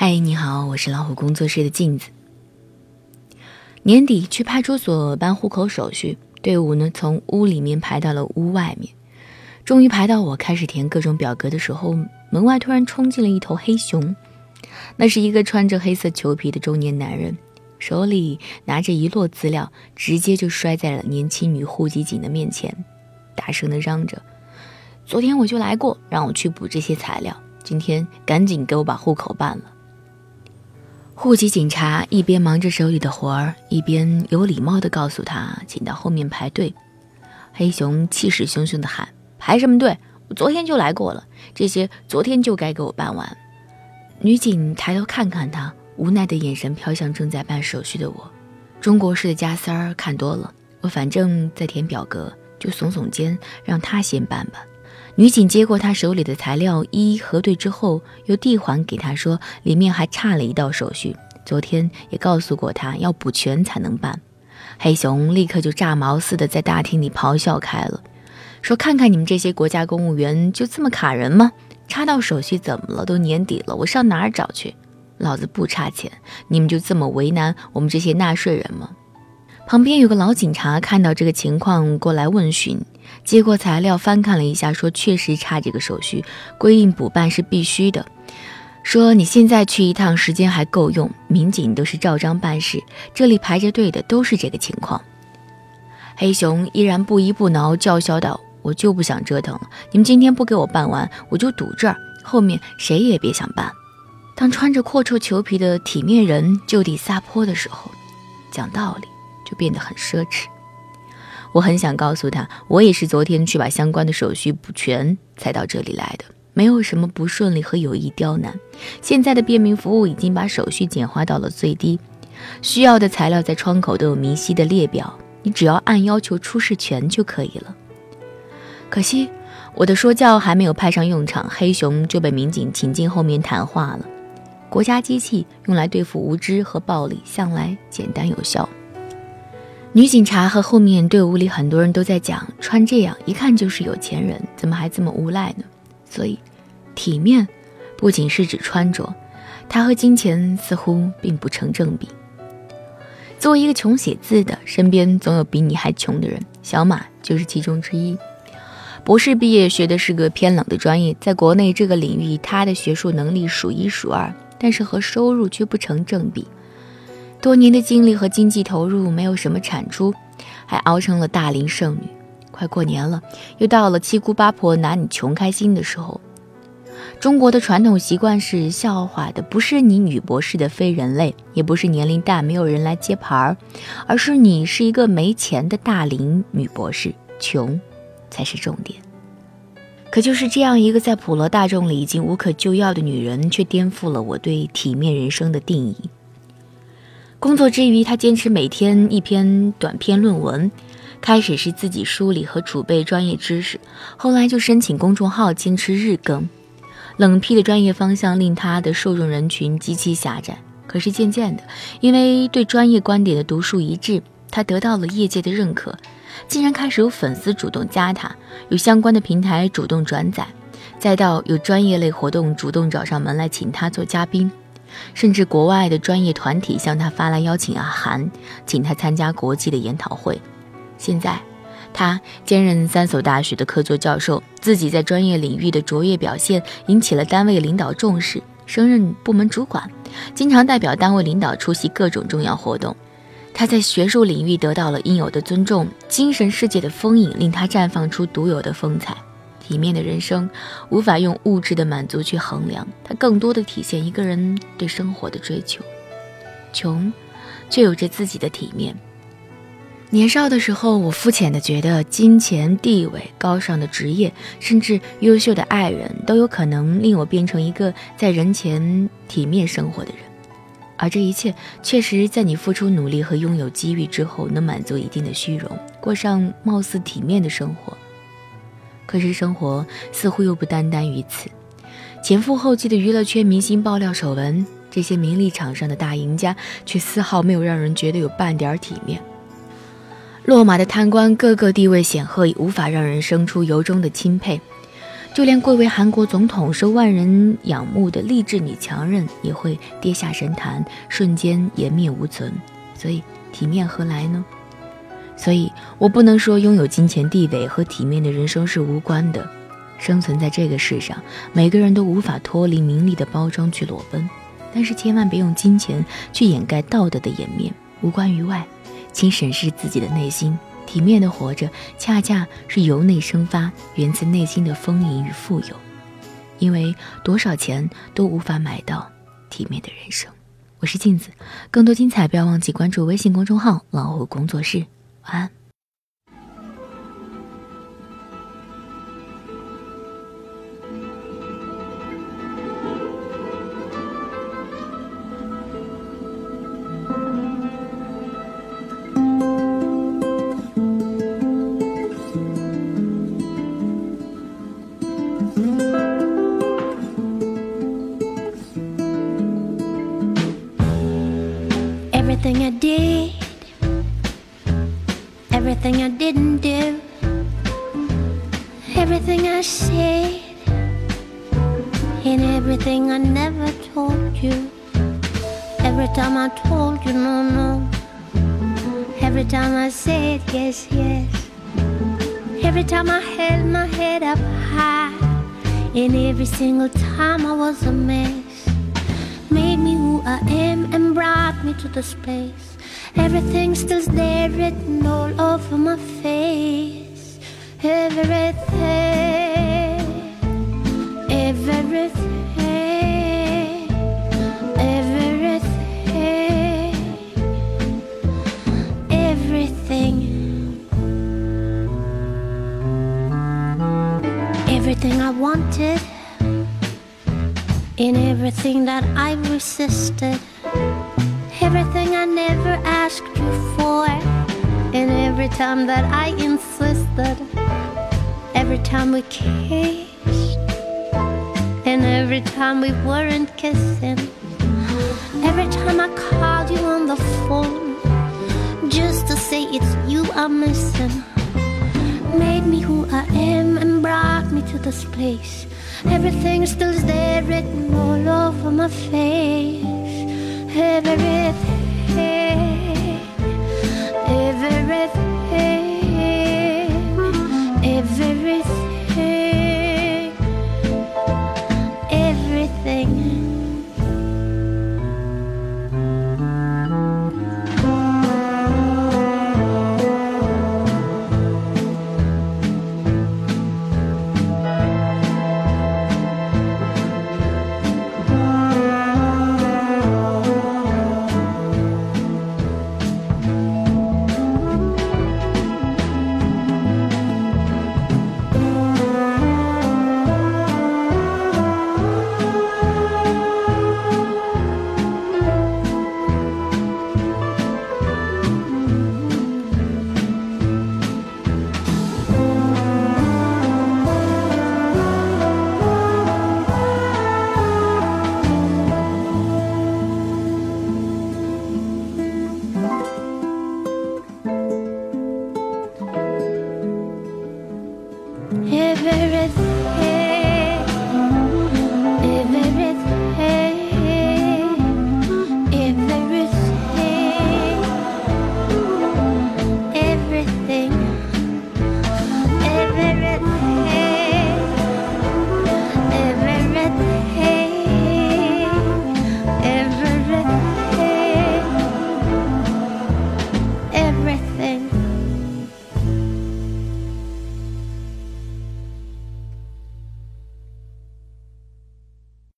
嗨，你好，我是老虎工作室的镜子。年底去派出所办户口手续，队伍呢从屋里面排到了屋外面，终于排到我开始填各种表格的时候，门外突然冲进了一头黑熊。那是一个穿着黑色裘皮的中年男人，手里拿着一摞资料，直接就摔在了年轻女户籍警的面前，大声的嚷着：“昨天我就来过，让我去补这些材料，今天赶紧给我把户口办了。”户籍警察一边忙着手里的活儿，一边有礼貌地告诉他：“请到后面排队。”黑熊气势汹汹地喊：“排什么队？我昨天就来过了，这些昨天就该给我办完。”女警抬头看看他，无奈的眼神飘向正在办手续的我。中国式的加塞儿看多了，我反正在填表格，就耸耸肩，让他先办吧。女警接过他手里的材料，一一核对之后，又递还给他，说：“里面还差了一道手续，昨天也告诉过他，要补全才能办。”黑熊立刻就炸毛似的在大厅里咆哮开了，说：“看看你们这些国家公务员，就这么卡人吗？差道手续怎么了？都年底了，我上哪儿找去？老子不差钱，你们就这么为难我们这些纳税人吗？”旁边有个老警察看到这个情况过来问询，接过材料翻看了一下，说确实差这个手续，规定补办是必须的。说你现在去一趟时间还够用，民警都是照章办事，这里排着队的都是这个情况。黑熊依然不依不挠，叫嚣道：“我就不想折腾了，你们今天不给我办完，我就堵这儿，后面谁也别想办。”当穿着阔绰裘皮的体面人就地撒泼的时候，讲道理。就变得很奢侈。我很想告诉他，我也是昨天去把相关的手续补全才到这里来的，没有什么不顺利和有意刁难。现在的便民服务已经把手续简化到了最低，需要的材料在窗口都有明晰的列表，你只要按要求出示全就可以了。可惜我的说教还没有派上用场，黑熊就被民警请进后面谈话了。国家机器用来对付无知和暴力，向来简单有效。女警察和后面队伍里很多人都在讲，穿这样一看就是有钱人，怎么还这么无赖呢？所以，体面不仅是指穿着，它和金钱似乎并不成正比。作为一个穷写字的，身边总有比你还穷的人，小马就是其中之一。博士毕业，学的是个偏冷的专业，在国内这个领域，他的学术能力数一数二，但是和收入却不成正比。多年的精力和经济投入没有什么产出，还熬成了大龄剩女。快过年了，又到了七姑八婆拿你穷开心的时候。中国的传统习惯是笑话的，不是你女博士的非人类，也不是年龄大没有人来接盘儿，而是你是一个没钱的大龄女博士，穷才是重点。可就是这样一个在普罗大众里已经无可救药的女人，却颠覆了我对体面人生的定义。工作之余，他坚持每天一篇短篇论文。开始是自己梳理和储备专业知识，后来就申请公众号，坚持日更。冷僻的专业方向令他的受众人群极其狭窄。可是渐渐的，因为对专业观点的独树一帜，他得到了业界的认可，竟然开始有粉丝主动加他，有相关的平台主动转载，再到有专业类活动主动找上门来请他做嘉宾。甚至国外的专业团体向他发来邀请函，请他参加国际的研讨会。现在，他兼任三所大学的客座教授，自己在专业领域的卓越表现引起了单位领导重视，升任部门主管，经常代表单位领导出席各种重要活动。他在学术领域得到了应有的尊重，精神世界的丰盈令他绽放出独有的风采。体面的人生无法用物质的满足去衡量，它更多的体现一个人对生活的追求。穷，却有着自己的体面。年少的时候，我肤浅的觉得金钱、地位、高尚的职业，甚至优秀的爱人，都有可能令我变成一个在人前体面生活的人。而这一切，确实在你付出努力和拥有机遇之后，能满足一定的虚荣，过上貌似体面的生活。可是生活似乎又不单单于此，前赴后继的娱乐圈明星爆料丑闻，这些名利场上的大赢家却丝毫没有让人觉得有半点体面。落马的贪官个个地位显赫，无法让人生出由衷的钦佩。就连贵为韩国总统、受万人仰慕的励志女强人，也会跌下神坛，瞬间颜面无存。所以，体面何来呢？所以我不能说拥有金钱、地位和体面的人生是无关的。生存在这个世上，每个人都无法脱离名利的包装去裸奔，但是千万别用金钱去掩盖道德的颜面。无关于外，请审视自己的内心。体面的活着，恰恰是由内生发，源自内心的丰盈与富有。因为多少钱都无法买到体面的人生。我是镜子，更多精彩不要忘记关注微信公众号“老虎工作室”。晚安。Everything I did, everything I didn't do, everything I said, and everything I never told you. Every time I told you no, no. Every time I said yes, yes. Every time I held my head up high, and every single time I was a mess made me who I am and brought me to this place. Everything still's there written all over my face. Everything, everything, everything, everything. Everything I wanted. In everything that I resisted, everything I never asked you for, and every time that I insisted, every time we kissed, and every time we weren't kissing, every time I called you on the phone just to say it's you I'm missing, made me who I am and brought me to this place. Everything still is there written all over my face have a Everything